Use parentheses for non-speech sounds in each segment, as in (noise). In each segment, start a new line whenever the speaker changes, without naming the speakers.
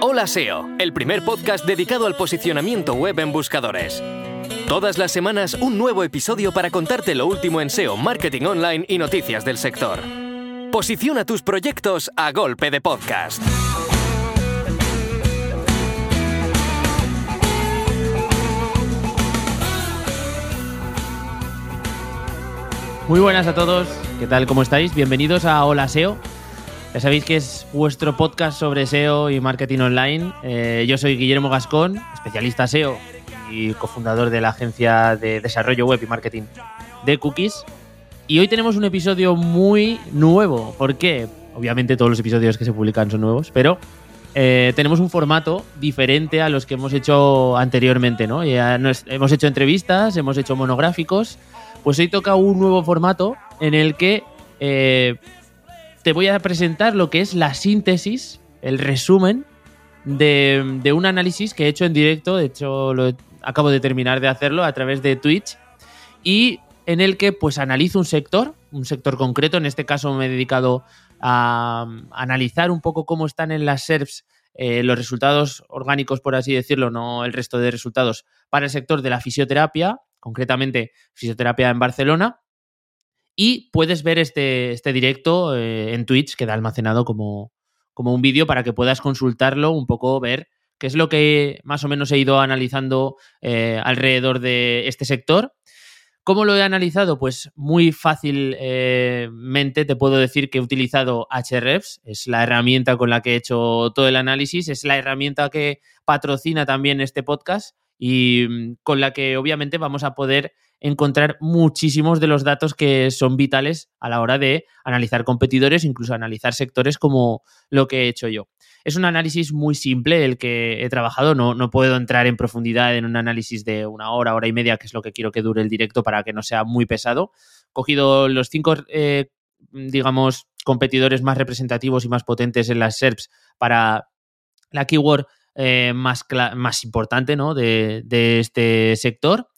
Hola SEO, el primer podcast dedicado al posicionamiento web en buscadores. Todas las semanas un nuevo episodio para contarte lo último en SEO, marketing online y noticias del sector. Posiciona tus proyectos a golpe de podcast.
Muy buenas a todos, ¿qué tal? ¿Cómo estáis? Bienvenidos a Hola SEO. Ya sabéis que es vuestro podcast sobre SEO y marketing online. Eh, yo soy Guillermo Gascón, especialista SEO y cofundador de la agencia de desarrollo web y marketing de Cookies. Y hoy tenemos un episodio muy nuevo. ¿Por qué? Obviamente todos los episodios que se publican son nuevos, pero eh, tenemos un formato diferente a los que hemos hecho anteriormente, ¿no? Hemos hecho entrevistas, hemos hecho monográficos. Pues hoy toca un nuevo formato en el que eh, te voy a presentar lo que es la síntesis, el resumen de, un análisis que he hecho en directo. De hecho, lo he- acabo de terminar de hacerlo a través de Twitch. Y en el que pues analizo un sector, un sector concreto. En este caso me he dedicado a, um, analizar un poco cómo están en las SERPs eh, los resultados orgánicos, por así decirlo, no el resto de resultados, para el sector de la fisioterapia, concretamente fisioterapia en Barcelona. Y puedes ver este, este directo eh, en Twitch, queda almacenado como, como un vídeo para que puedas consultarlo, un poco ver qué es lo que más o menos he ido analizando eh, alrededor de este sector. ¿Cómo lo he analizado? Pues muy fácilmente te puedo decir que he utilizado Hrefs, es la herramienta con la que he hecho todo el análisis, es la herramienta que patrocina también este podcast y mm, con la que obviamente vamos a poder encontrar muchísimos de los datos que son vitales a la hora de analizar competidores, incluso analizar sectores como lo que he hecho yo. Es un análisis muy simple el que he trabajado, no, no puedo entrar en profundidad en un análisis de una hora, hora y media, que es lo que quiero que dure el directo para que no sea muy pesado. He cogido los cinco, eh, digamos, competidores más representativos y más potentes en las SERPs para la keyword eh, más, más importante ¿no? de, de este sector.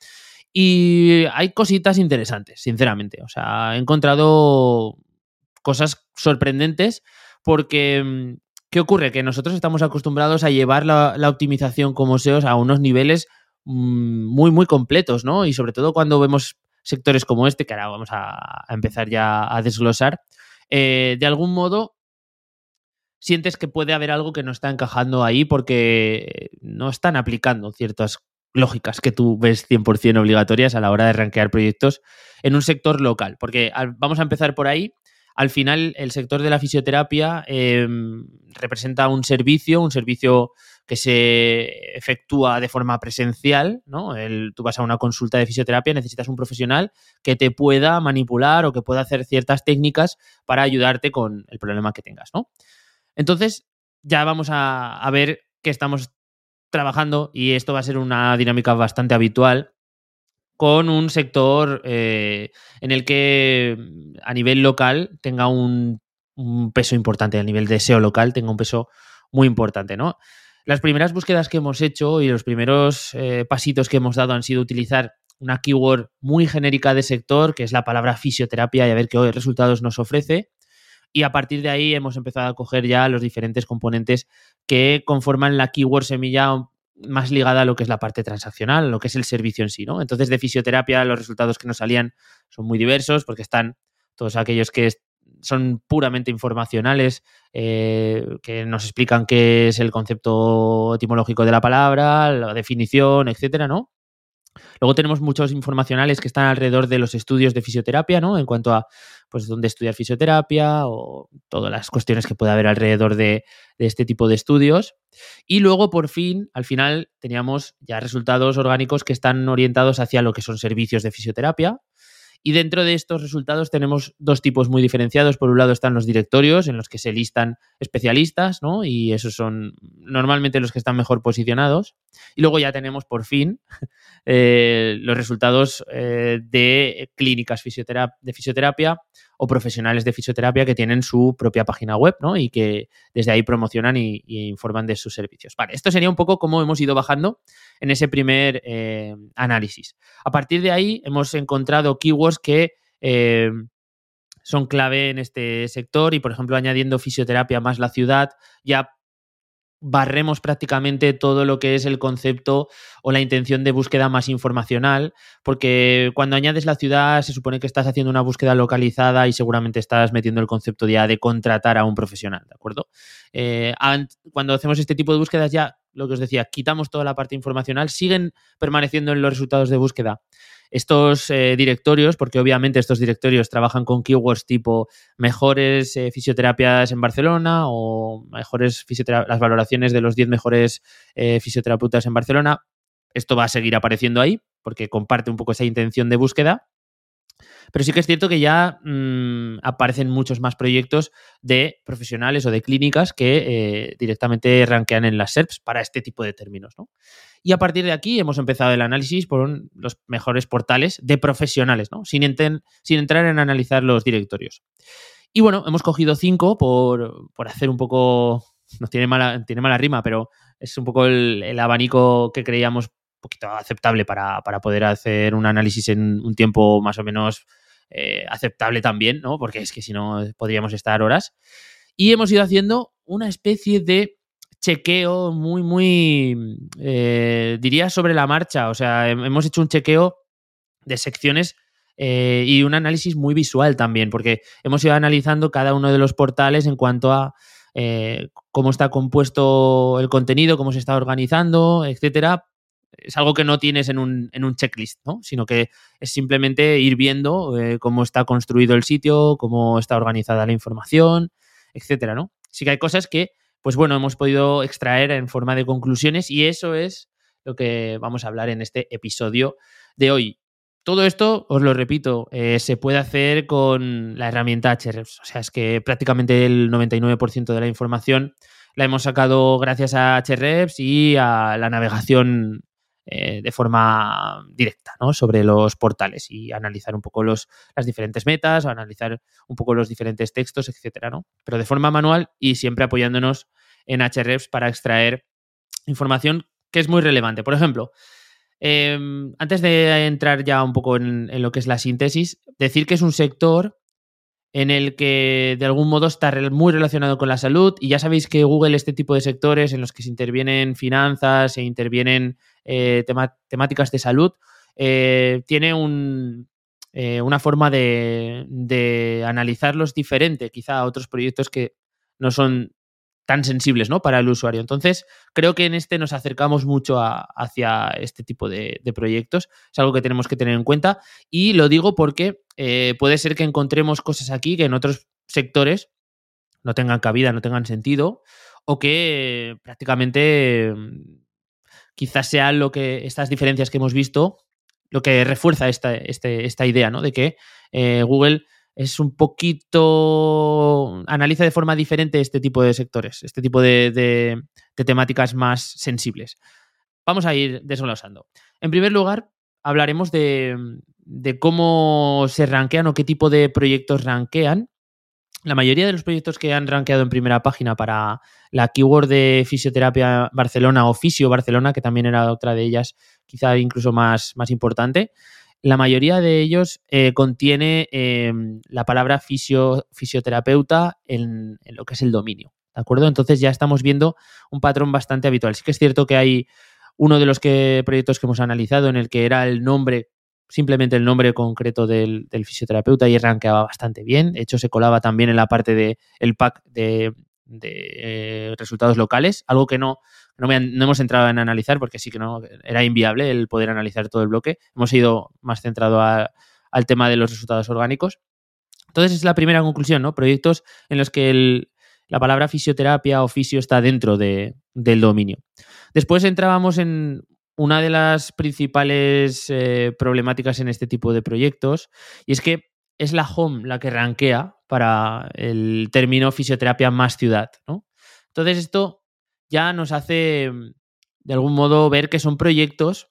Y hay cositas interesantes, sinceramente. O sea, he encontrado cosas sorprendentes porque, mm, ¿qué ocurre? Que nosotros estamos acostumbrados a llevar la, optimización como SEOs a unos niveles mm, muy, muy completos, ¿no? Y sobre todo cuando vemos sectores como este, que ahora vamos a, a empezar ya a desglosar, eh, de algún modo sientes que puede haber algo que no está encajando ahí porque no están aplicando ciertas lógicas que tú ves 100% obligatorias a la hora de rankear proyectos en un sector local. Porque vamos a empezar por ahí. Al final, el sector de la fisioterapia eh, representa un servicio, un servicio que se efectúa de forma presencial, ¿no? El- tú vas a una consulta de fisioterapia, necesitas un profesional que te pueda manipular o que pueda hacer ciertas técnicas para ayudarte con el problema que tengas, ¿no? Entonces, ya vamos a, a ver que estamos trabajando y esto va a ser una dinámica bastante habitual con un sector eh, en el que mm, a nivel local tenga un, peso importante, a nivel de SEO local tenga un peso muy importante, ¿no? Las primeras búsquedas que hemos hecho y los primeros eh, pasitos que hemos dado han sido utilizar una keyword muy genérica de sector, que es la palabra fisioterapia, y a ver qué resultados nos ofrece. Y a partir de ahí hemos empezado a coger ya los diferentes componentes que conforman la keyword semilla más ligada a lo que es la parte transaccional, lo que es el servicio en sí, ¿no? Entonces, de fisioterapia, los resultados que nos salían son muy diversos porque están todos aquellos que son puramente informacionales, eh, que nos explican qué es el concepto etimológico de la palabra, la definición, etcétera, ¿no? Luego tenemos muchos informacionales que están alrededor de los estudios de fisioterapia, ¿no? En cuanto a, pues, dónde estudiar fisioterapia o todas las cuestiones que puede haber alrededor de, de este tipo de estudios. Y luego, por fin, al final, teníamos ya resultados orgánicos que están orientados hacia lo que son servicios de fisioterapia. Y dentro de estos resultados tenemos dos tipos muy diferenciados. Por un lado están los directorios en los que se listan especialistas, ¿no? Y esos son normalmente los que están mejor posicionados. Y luego ya tenemos por fin (laughs) eh, los resultados eh, de clínicas fisioterap- de fisioterapia o profesionales de fisioterapia que tienen su propia página web, ¿no? Y que desde ahí promocionan y, informan de sus servicios. Vale, esto sería un poco cómo hemos ido bajando en ese primer eh, análisis. A partir de ahí hemos encontrado keywords que eh, son clave en este sector y, por ejemplo, añadiendo fisioterapia más la ciudad, ya barremos prácticamente todo lo que es el concepto o la intención de búsqueda más informacional, porque cuando añades la ciudad se supone que estás haciendo una búsqueda localizada y seguramente estás metiendo el concepto ya de contratar a un profesional, ¿de acuerdo? Eh, cuando hacemos este tipo de búsquedas ya, lo que os decía, quitamos toda la parte informacional, siguen permaneciendo en los resultados de búsqueda estos eh, directorios, porque obviamente estos directorios trabajan con keywords tipo mejores eh, fisioterapias en Barcelona o mejores las valoraciones de los 10 mejores eh, fisioterapeutas en Barcelona. Esto va a seguir apareciendo ahí porque comparte un poco esa intención de búsqueda. Pero sí que es cierto que ya mm, aparecen muchos más proyectos de profesionales o de clínicas que directamente rankean en las SERPs para este tipo de términos. ¿no? Y a partir de aquí hemos empezado el análisis por los mejores portales de profesionales, ¿no? Sin, sin, entrar en analizar los directorios. Y bueno, hemos cogido cinco por, hacer un poco. No tiene mala, tiene mala rima, pero es un poco el, abanico que creíamos un poquito aceptable para, poder hacer un análisis en un tiempo más o menos eh, aceptable también, ¿no? Porque es que si no podríamos estar horas. Y hemos ido haciendo una especie de chequeo muy, muy, eh, diría sobre la marcha. O sea, hemos hecho un chequeo de secciones eh, y un análisis muy visual también, porque hemos ido analizando cada uno de los portales en cuanto a eh, cómo está compuesto el contenido, cómo se está organizando, etcétera. Es algo que no tienes en un, en un checklist, ¿no? Sino que es simplemente ir viendo cómo está construido el sitio, cómo está organizada la información, etcétera, ¿no? Sí que hay cosas que pues bueno, hemos podido extraer en forma de conclusiones y eso es lo que vamos a hablar en este episodio de hoy. Todo esto, os lo repito, eh, se puede hacer con la herramienta Ahrefs. O sea, es que prácticamente el 99% de la información la hemos sacado gracias a Ahrefs y a la navegación eh, de forma directa ¿no? sobre los portales y analizar un poco los, las diferentes metas, analizar un poco los diferentes textos, etcétera, ¿no? Pero de forma manual y siempre apoyándonos en Hrefs para extraer información que es muy relevante. Por ejemplo, em, antes de entrar ya un poco en, en, lo que es la síntesis, decir que es un sector en el que de algún modo está muy relacionado con la salud. Y ya sabéis que Google este tipo de sectores en los que se intervienen finanzas, se intervienen eh, temáticas de salud, eh, tiene eh, una forma de, de, analizarlos diferente quizá a otros proyectos que no son tan sensibles ¿no? para el usuario. Entonces, creo que en este nos acercamos mucho hacia este tipo de, proyectos. Es algo que tenemos que tener en cuenta. Y lo digo porque eh, puede ser que encontremos cosas aquí que en otros sectores no tengan cabida, no tengan sentido, o que prácticamente mm, quizás sean lo que estas diferencias que hemos visto lo que refuerza esta, este, esta idea, ¿no? De que eh, Google es un poquito, analiza de forma diferente este tipo de sectores, este tipo de, temáticas más sensibles. Vamos a ir desglosando. En primer lugar, hablaremos de, cómo se rankean o qué tipo de proyectos rankean. La mayoría de los proyectos que han rankeado en primera página para la keyword de fisioterapia Barcelona o Fisio Barcelona, que también era otra de ellas, quizá incluso más, más importante, la mayoría de ellos eh, contiene em, la palabra fisio, fisioterapeuta en, lo que es el dominio. ¿De acuerdo? Entonces ya estamos viendo un patrón bastante habitual. Sí que es cierto que hay uno de los que, proyectos que hemos analizado en el que era el nombre, simplemente el nombre concreto del, fisioterapeuta y rankeaba bastante bien. De hecho, se colaba también en la parte del el pack de, de eh, resultados locales, algo que no, no, hemos entrado en analizar porque sí que no era inviable el poder analizar todo el bloque. Hemos ido más centrado al tema de los resultados orgánicos. Entonces es la primera conclusión, ¿no? Proyectos en los que la palabra fisioterapia o fisio está dentro del dominio. Después entrábamos en una de las principales eh, problemáticas en este tipo de proyectos y es que es la home la que rankea para el término fisioterapia más ciudad, ¿no? Entonces esto ya nos hace mm, de algún modo ver que son proyectos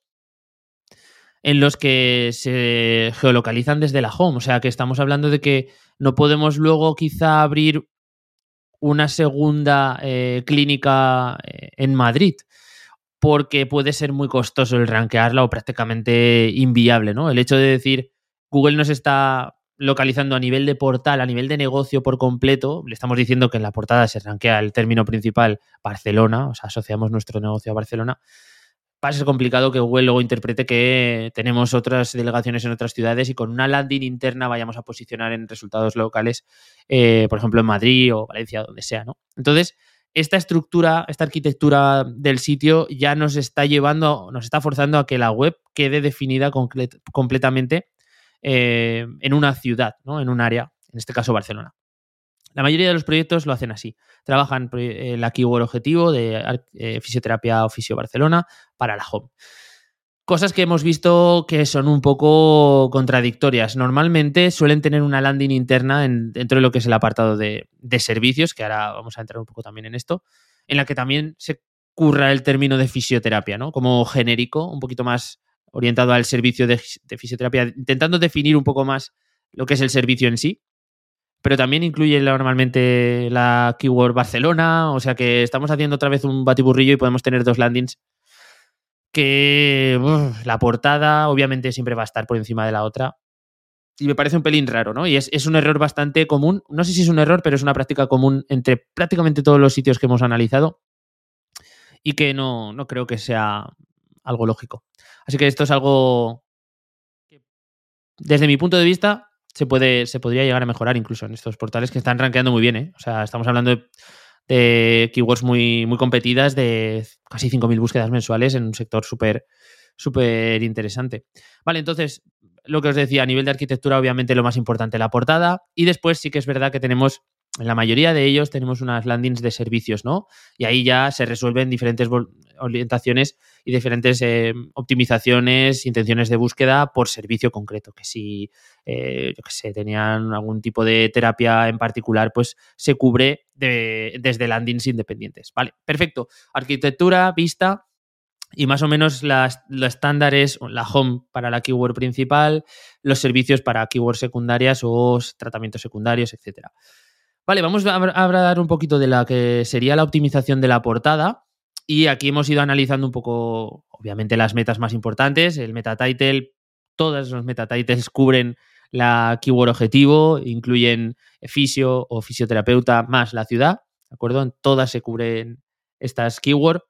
en los que se geolocalizan desde la home. O sea, que estamos hablando de que no podemos luego quizá abrir una segunda eh, clínica eh, en Madrid porque puede ser muy costoso el rankearla o prácticamente inviable, ¿no? El hecho de decir Google nos está localizando a nivel de portal, a nivel de negocio por completo, le estamos diciendo que en la portada se rankea el término principal Barcelona, o sea, asociamos nuestro negocio a Barcelona, va a ser complicado que Google luego interprete que tenemos otras delegaciones en otras ciudades y con una landing interna vayamos a posicionar en resultados locales, eh, por ejemplo, en Madrid o Valencia, donde sea, ¿no? Entonces, esta estructura, esta arquitectura del sitio ya nos está llevando, nos está forzando a que la web quede definida completamente eh, en una ciudad, ¿no? en un área, en este caso Barcelona. La mayoría de los proyectos lo hacen así. Trabajan la eh, keyword objetivo de eh, fisioterapia oficio Barcelona para la home. Cosas que hemos visto que son un poco contradictorias. Normalmente suelen tener una landing interna dentro de lo que es el apartado de, de, servicios, que ahora vamos a entrar un poco también en esto, en la que también se curra el término de fisioterapia, ¿no? Como genérico, un poquito más orientado al servicio de, fisioterapia, intentando definir un poco más lo que es el servicio en sí. Pero también incluye normalmente la keyword Barcelona, o sea que estamos haciendo otra vez un batiburrillo y podemos tener dos landings que la portada obviamente siempre va a estar por encima de la otra. Y me parece un pelín raro, ¿no? Y es, es, un error bastante común. No sé si es un error, pero es una práctica común entre prácticamente todos los sitios que hemos analizado. Y que no, no creo que sea algo lógico. Así que esto es algo que, desde mi punto de vista, se, puede, se podría llegar a mejorar incluso en estos portales que están rankeando muy bien. ¿eh? O sea, estamos hablando de, keywords muy, muy competidas, de casi 5.000 búsquedas mensuales en un sector súper súper interesante. Vale, entonces, lo que os decía, a nivel de arquitectura, obviamente lo más importante, la portada. Y después sí que es verdad que tenemos en la mayoría de ellos tenemos unas landings de servicios, ¿no? Y ahí ya se resuelven diferentes orientaciones y diferentes eh, optimizaciones, intenciones de búsqueda por servicio concreto. Que si, eh, yo que sé, tenían algún tipo de terapia en particular, pues se cubre desde landings independientes. Vale, perfecto. Arquitectura, vista, y más o menos las, lo estándar es la home para la keyword principal, los servicios para keywords secundarias o tratamientos secundarios, etcétera. Vale, vamos a hablar un poquito de la que sería la optimización de la portada. Y aquí hemos ido analizando un poco, obviamente, las metas más importantes. El meta title, todos los meta titles cubren la keyword objetivo, incluyen fisio o fisioterapeuta más la ciudad, ¿de acuerdo? En todas se cubren estas keywords.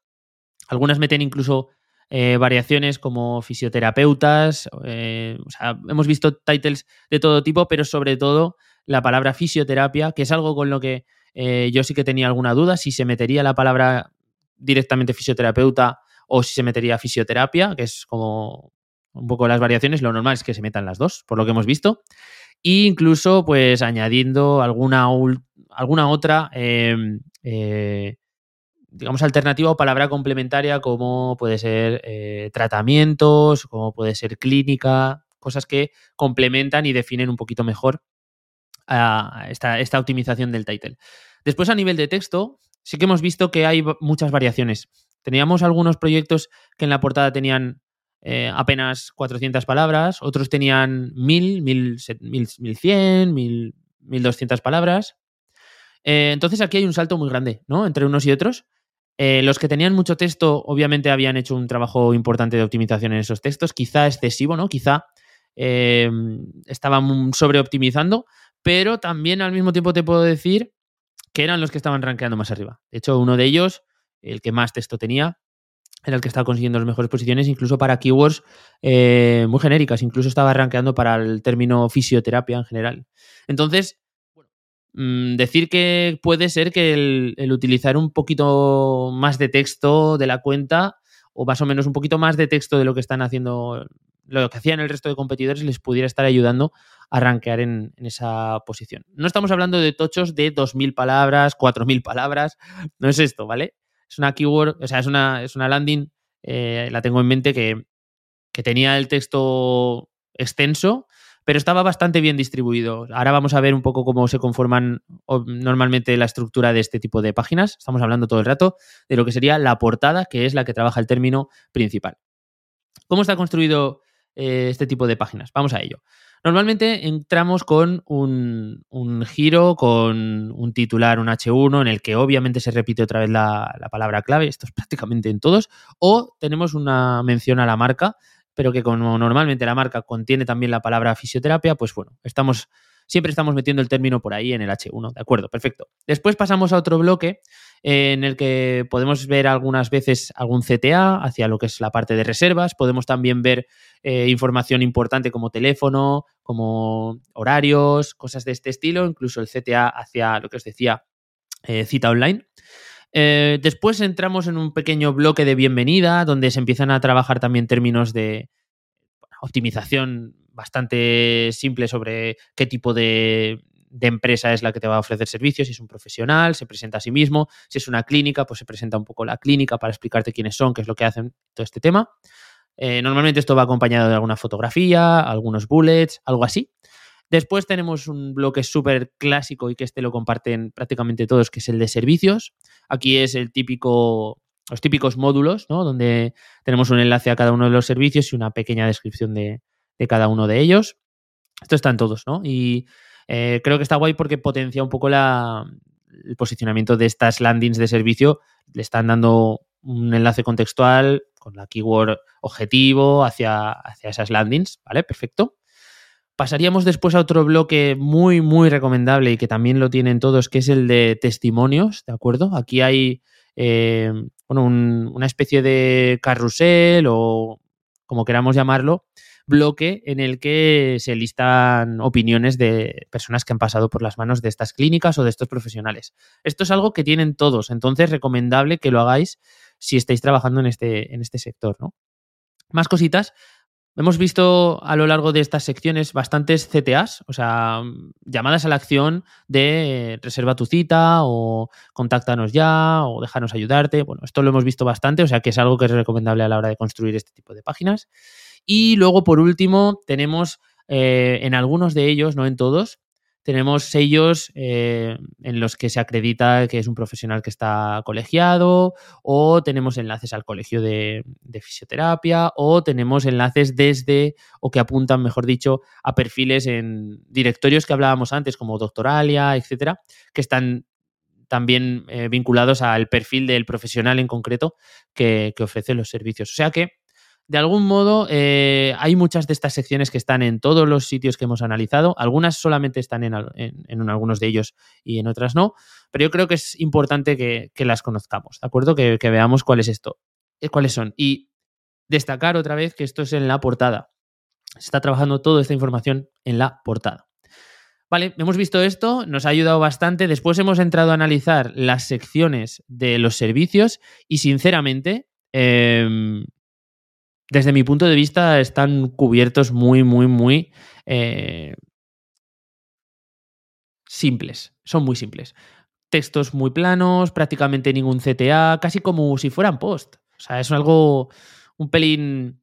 Algunas meten incluso eh, variaciones como fisioterapeutas. Eh, o sea, hemos visto titles de todo tipo, pero sobre todo la palabra fisioterapia, que es algo con lo que eh, yo sí que tenía alguna duda, si se metería la palabra directamente fisioterapeuta o si se metería fisioterapia, que es como un poco las variaciones, lo normal es que se metan las dos, por lo que hemos visto. E incluso, pues, añadiendo alguna, alguna otra, em, eh, digamos, alternativa o palabra complementaria, como puede ser eh, tratamientos, como puede ser clínica, cosas que complementan y definen un poquito mejor esta, esta optimización del title. Después, a nivel de texto, sí que hemos visto que hay muchas variaciones. Teníamos algunos proyectos que en la portada tenían eh, apenas 400 palabras, otros tenían 1000, 1100, 1200 palabras. Eh, entonces aquí hay un salto muy grande, ¿no? Entre unos y otros. Eh, los que tenían mucho texto, obviamente habían hecho un trabajo importante de optimización en esos textos, quizá excesivo, ¿no? Quizá estaban sobreoptimizando, pero también al mismo tiempo te puedo decir que eran los que estaban rankeando más arriba. De hecho, uno de ellos, el que más texto tenía, era el que estaba consiguiendo las mejores posiciones, incluso para keywords eh, muy genéricas, incluso estaba rankeando para el término fisioterapia en general. Entonces, mm, decir que puede ser que el, el, utilizar un poquito más de texto de la cuenta, o más o menos un poquito más de texto de lo que están haciendo lo que hacían el resto de competidores les pudiera estar ayudando a rankear en, esa posición. No estamos hablando de tochos de 2.000 palabras, 4.000 palabras, no es esto, ¿vale? Es una keyword, o sea, es una, es una landing, eh, la tengo en mente que, que tenía el texto extenso, pero estaba bastante bien distribuido. Ahora vamos a ver un poco cómo se conforman normalmente la estructura de este tipo de páginas. Estamos hablando todo el rato de lo que sería la portada, que es la que trabaja el término principal. ¿Cómo está construido eh, este tipo de páginas. Vamos a ello. Normalmente entramos con un, giro, con un titular, un H1, en el que obviamente se repite otra vez la, palabra clave, esto es prácticamente en todos, o tenemos una mención a la marca pero que como normalmente la marca contiene también la palabra fisioterapia, pues bueno, estamos, siempre estamos metiendo el término por ahí en el H1. De acuerdo, perfecto. Después pasamos a otro bloque eh, en el que podemos ver algunas veces algún CTA hacia lo que es la parte de reservas. Podemos también ver eh, información importante como teléfono, como horarios, cosas de este estilo, incluso el CTA hacia lo que os decía, eh, cita online. después entramos en un pequeño bloque de bienvenida donde se empiezan a trabajar también términos de optimización bastante simple sobre qué tipo de, empresa es la que te va a ofrecer servicios, si es un profesional, se presenta a sí mismo, si es una clínica, pues se presenta un poco la clínica para explicarte quiénes son, qué es lo que hacen, todo este tema. Eh, normalmente esto va acompañado de alguna fotografía, algunos bullets, algo así. Después tenemos un bloque súper clásico y que este lo comparten prácticamente todos, que es el de servicios. Aquí es el típico, los típicos módulos, ¿no? Donde tenemos un enlace a cada uno de los servicios y una pequeña descripción de, de cada uno de ellos. Esto están todos, ¿no? Y eh, creo que está guay porque potencia un poco el posicionamiento de estas landings de servicio. Le están dando un enlace contextual con la keyword objetivo hacia, hacia esas landings, ¿vale? Perfecto. Pasaríamos después a otro bloque muy, muy recomendable y que también lo tienen todos, que es el de testimonios, ¿de acuerdo? Aquí hay eh, una especie de carrusel o como queramos llamarlo, bloque en el que se listan opiniones de personas que han pasado por las manos de estas clínicas o de estos profesionales. Esto es algo que tienen todos, entonces recomendable que lo hagáis si estáis trabajando en este, en este sector. ¿no? Más cositas. Hemos visto a lo largo de estas secciones bastantes CTAs, o sea, llamadas a la acción de reserva tu cita o contáctanos ya o déjanos ayudarte. Bueno, esto lo hemos visto bastante, o sea que es algo que es recomendable a la hora de construir este tipo de páginas. Y luego, por último, tenemos eh, en algunos de ellos, no en todos, tenemos sellos eh, en los que se acredita que es un profesional que está colegiado, o tenemos enlaces al colegio de, fisioterapia, o tenemos enlaces desde, o que apuntan, mejor dicho, a perfiles en directorios que hablábamos antes, como Doctoralia, etcétera, que están también eh, vinculados al perfil del profesional en concreto que ofrece los servicios. O sea que de algún modo, eh, hay muchas de estas secciones que están en todos los sitios que hemos analizado. Algunas solamente están en, algunos de ellos y en otras no. Pero yo creo que es importante que, las conozcamos, ¿de acuerdo? Que, veamos cuál es esto, eh, cuáles son. Y destacar otra vez que esto es en la portada. Se está trabajando toda esta información en la portada. Vale, hemos visto esto, nos ha ayudado bastante. Después hemos entrado a analizar las secciones de los servicios y sinceramente em, desde mi punto de vista, están cubiertos muy, muy, muy eh, simples. Son muy simples. Textos muy planos, prácticamente ningún CTA, casi como si fueran post. O sea, es algo un pelín,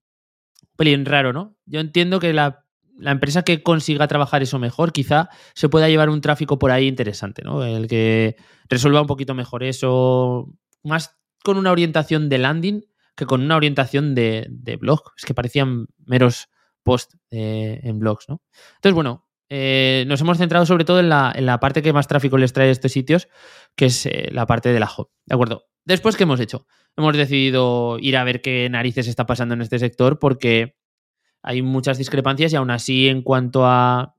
un pelín raro, ¿no? Yo entiendo que la, la empresa que consiga trabajar eso mejor, quizá se pueda llevar un tráfico por ahí interesante, ¿no? El que resuelva un poquito mejor eso, más con una orientación de landing que con una orientación de, blog. Es que parecían meros posts eh, en blogs, ¿no? Entonces, bueno, eh, nos hemos centrado sobre todo en la, parte que más tráfico les trae a estos sitios, que es eh, la parte de la hub. ¿De acuerdo? Después, ¿qué hemos hecho? Hemos decidido ir a ver qué narices está pasando en este sector porque hay muchas discrepancias y aún así en cuanto a,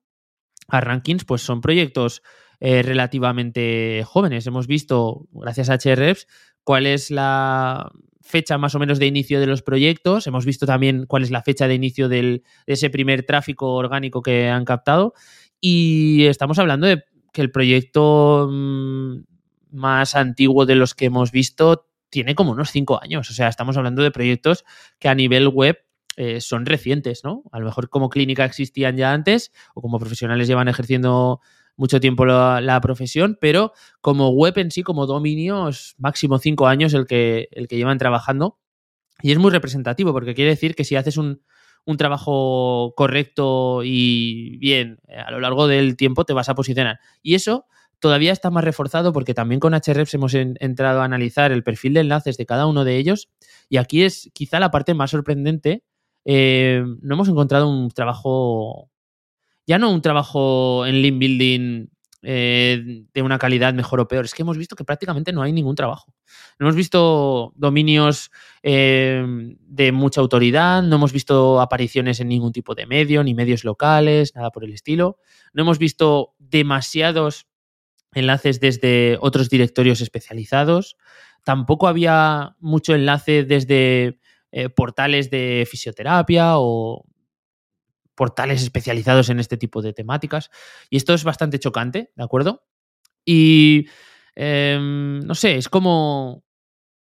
a rankings, pues son proyectos relativamente jóvenes. Hemos visto, gracias a HRFs, cuál es la, fecha más o menos de inicio de los proyectos. Hemos visto también cuál es la fecha de inicio de ese primer tráfico orgánico que han captado. Y estamos hablando de que el proyecto mm, más antiguo de los que hemos visto tiene como unos cinco años. O sea, estamos hablando de proyectos que a nivel web eh, son recientes, ¿no? A lo mejor como clínica existían ya antes o como profesionales llevan ejerciendo mucho tiempo la, profesión, pero como web en sí, como dominio, es máximo cinco años el que, el que llevan trabajando. Y es muy representativo, porque quiere decir que si haces un, trabajo correcto y bien eh, a lo largo del tiempo, te vas a posicionar. Y eso todavía está más reforzado porque también con HREPS hemos entrado a analizar el perfil de enlaces de cada uno de ellos. Y aquí es quizá la parte más sorprendente. Eh, no hemos encontrado un trabajo ya no un trabajo en link building eh, de una calidad mejor o peor. Es que hemos visto que prácticamente no hay ningún trabajo. No hemos visto dominios eh, de mucha autoridad, no hemos visto apariciones en ningún tipo de medio, ni medios locales, nada por el estilo. No hemos visto demasiados enlaces desde otros directorios especializados. Tampoco había mucho enlace desde eh, portales de fisioterapia o portales especializados en este tipo de temáticas. Y esto es bastante chocante, ¿de acuerdo? Y em, no sé, es como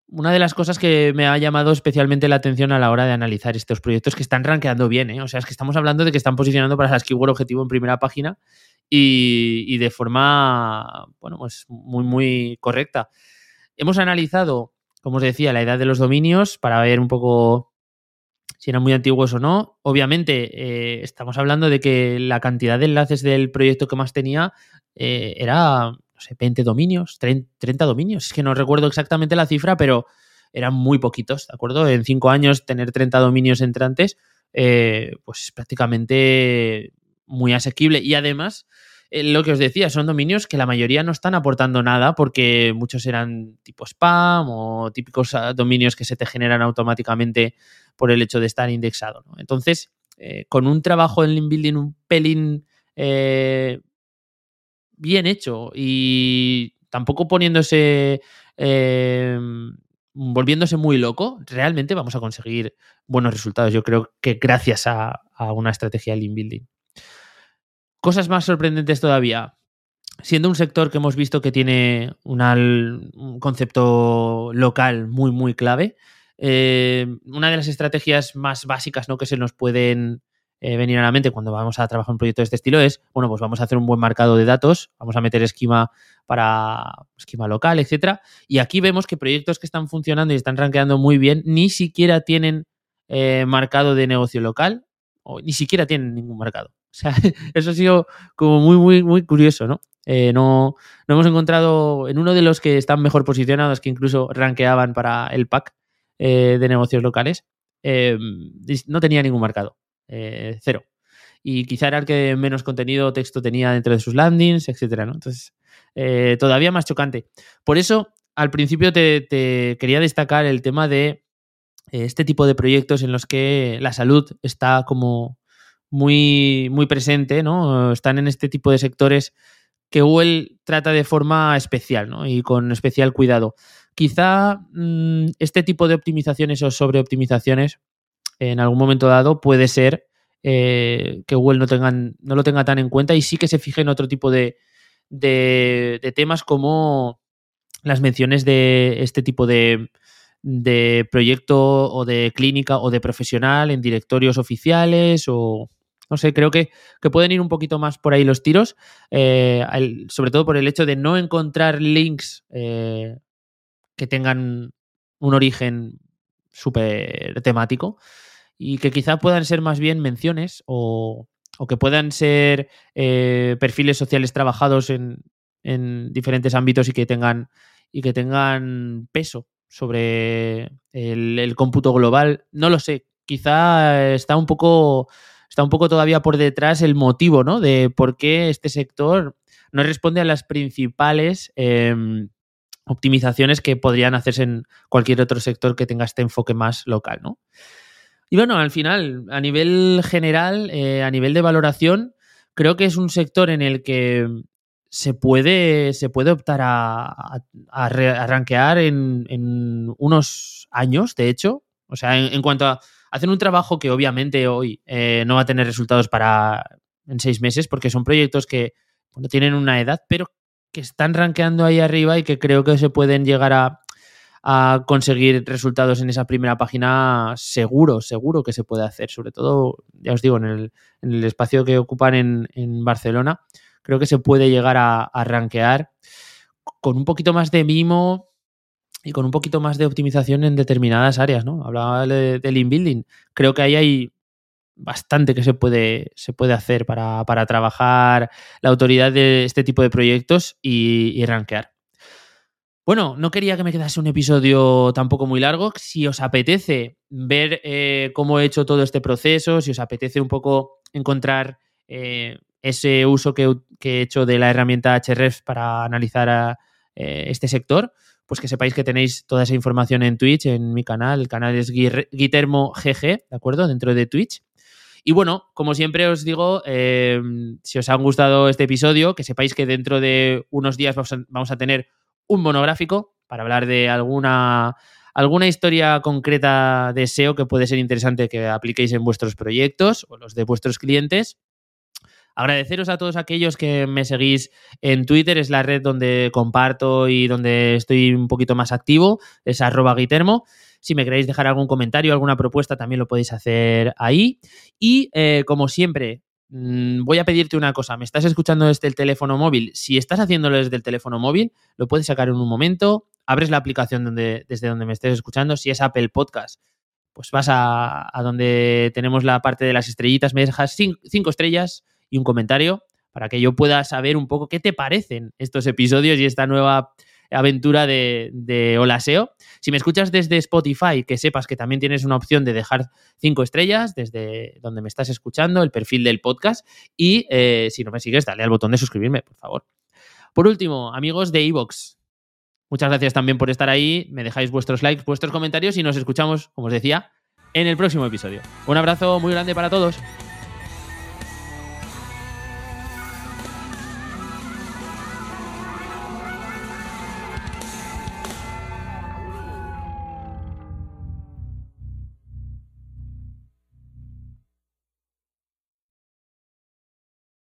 una de las cosas que me ha llamado especialmente la atención a la hora de analizar estos proyectos que están rankeando bien, ¿eh? O sea, es que estamos hablando de que están posicionando para las keyword objetivo en primera página y, y de forma, bueno, pues muy, muy correcta. Hemos analizado, como os decía, la edad de los dominios para ver un poco si eran muy antiguos o no. Obviamente, eh, estamos hablando de que la cantidad de enlaces del proyecto que más tenía eh, era, no sé, 20 dominios, 30 dominios. Es que no recuerdo exactamente la cifra, pero eran muy poquitos, ¿de acuerdo? En cinco años tener 30 dominios entrantes, eh, pues prácticamente muy asequible. Y además, lo que os decía, son dominios que la mayoría no están aportando nada porque muchos eran tipo spam o típicos ah, dominios que se te generan automáticamente por el hecho de estar indexado. Entonces, eh, con un trabajo en link building un pelín eh, bien hecho y tampoco poniéndose, eh, volviéndose muy loco, realmente vamos a conseguir buenos resultados. Yo creo que gracias a, una estrategia de link building. Cosas más sorprendentes todavía. Siendo un sector que hemos visto que tiene un concepto local muy, muy clave, eh, una de las estrategias más básicas ¿no? que se nos pueden eh, venir a la mente cuando vamos a trabajar un proyecto de este estilo es, bueno, pues vamos a hacer un buen marcado de datos, vamos a meter esquema para esquema local, etcétera. Y aquí vemos que proyectos que están funcionando y están rankeando muy bien ni siquiera tienen eh, marcado de negocio local o ni siquiera tienen ningún marcado. (laughs) O sea, eso ha sido como muy, muy, muy curioso, ¿no? no, no hemos encontrado en uno de los que están mejor posicionados, que incluso rankeaban para el pack, eh, de negocios locales, eh, no tenía ningún marcado. Eh, cero. Y quizá era el que menos contenido texto tenía dentro de sus landings, etcétera. Entonces, todavía más chocante. Por eso, al principio te, quería destacar el tema de este tipo de proyectos en los que la salud está como muy, muy presente, ¿no? Están en este tipo de sectores que Google trata de forma especial, ¿no? Y con especial cuidado. Quizá mm, este tipo de optimizaciones o sobreoptimizaciones en algún momento dado puede ser eh, que Google no, tengan, no lo tenga tan en cuenta y sí que se fije en otro tipo de, de, temas como las menciones de este tipo de, de proyecto o de clínica o de profesional en directorios oficiales o, no sé, creo que, pueden ir un poquito más por ahí los tiros, eh, sobre todo por el hecho de no encontrar links eh, que tengan un origen súper temático y que quizá puedan ser más bien menciones o, que puedan ser eh, perfiles sociales trabajados en, diferentes ámbitos y que tengan, y que tengan peso sobre el, cómputo global. No lo sé, quizá está un poco está un poco todavía por detrás el motivo, ¿no? De por qué este sector no responde a las principales em, optimizaciones que podrían hacerse en cualquier otro sector que tenga este enfoque más local, ¿no? Y bueno, al final, a nivel general, eh, a nivel de valoración, creo que es un sector en el que se puede, se puede optar a, a, en, unos años, de hecho. O sea, en, cuanto a hacer un trabajo que obviamente hoy eh, no va a tener resultados para en seis meses, porque son proyectos que tienen una edad, pero que están rankeando ahí arriba y que creo que se pueden llegar a, conseguir resultados en esa primera página seguro, seguro que se puede hacer, sobre todo, ya os digo, en el, espacio que ocupan en, Barcelona, creo que se puede llegar a, a rankear con un poquito más de mimo y con un poquito más de optimización en determinadas áreas, ¿no? Hablaba del de inbuilding. Creo que ahí hay bastante que se puede, se puede hacer para, trabajar la autoridad de este tipo de proyectos y, y rankear. Bueno, no quería que me quedase un episodio tampoco muy largo. Si os apetece ver eh, cómo he hecho todo este proceso, si os apetece un poco encontrar eh, ese uso que, he hecho de la herramienta HREF para analizar eh, este sector, pues que sepáis que tenéis toda esa información en Twitch, en mi canal. El canal es Guitermo GG, ¿de acuerdo? Dentro de Twitch. Y bueno, como siempre os digo, eh, si os ha gustado este episodio, que sepáis que dentro de unos días vamos a, tener un monográfico para hablar de alguna, alguna historia concreta de SEO que puede ser interesante que apliquéis en vuestros proyectos o los de vuestros clientes. Agradeceros a todos aquellos que me seguís en Twitter, es la red donde comparto y donde estoy un poquito más activo, es arroba guitermo. Si me queréis dejar algún comentario, alguna propuesta, también lo podéis hacer ahí. Y eh, como siempre, mm, voy a pedirte una cosa. Me estás escuchando desde el teléfono móvil. Si estás haciéndolo desde el teléfono móvil, lo puedes sacar en un momento. Abres la aplicación desde donde me estés escuchando. Si es Apple Podcast, pues vas a, donde tenemos la parte de las estrellitas, me dejas cinco estrellas y un comentario para que yo pueda saber un poco qué te parecen estos episodios y esta nueva aventura de, de Olaseo. Si me escuchas desde Spotify, que sepas que también tienes una opción de dejar cinco estrellas desde donde me estás escuchando, el perfil del podcast. Y eh, si no me sigues, dale al botón de suscribirme, por favor. Por último, amigos de Evox, muchas gracias también por estar ahí. Me dejáis vuestros likes, vuestros comentarios y nos escuchamos, como os decía, en el próximo episodio. Un abrazo muy grande para todos.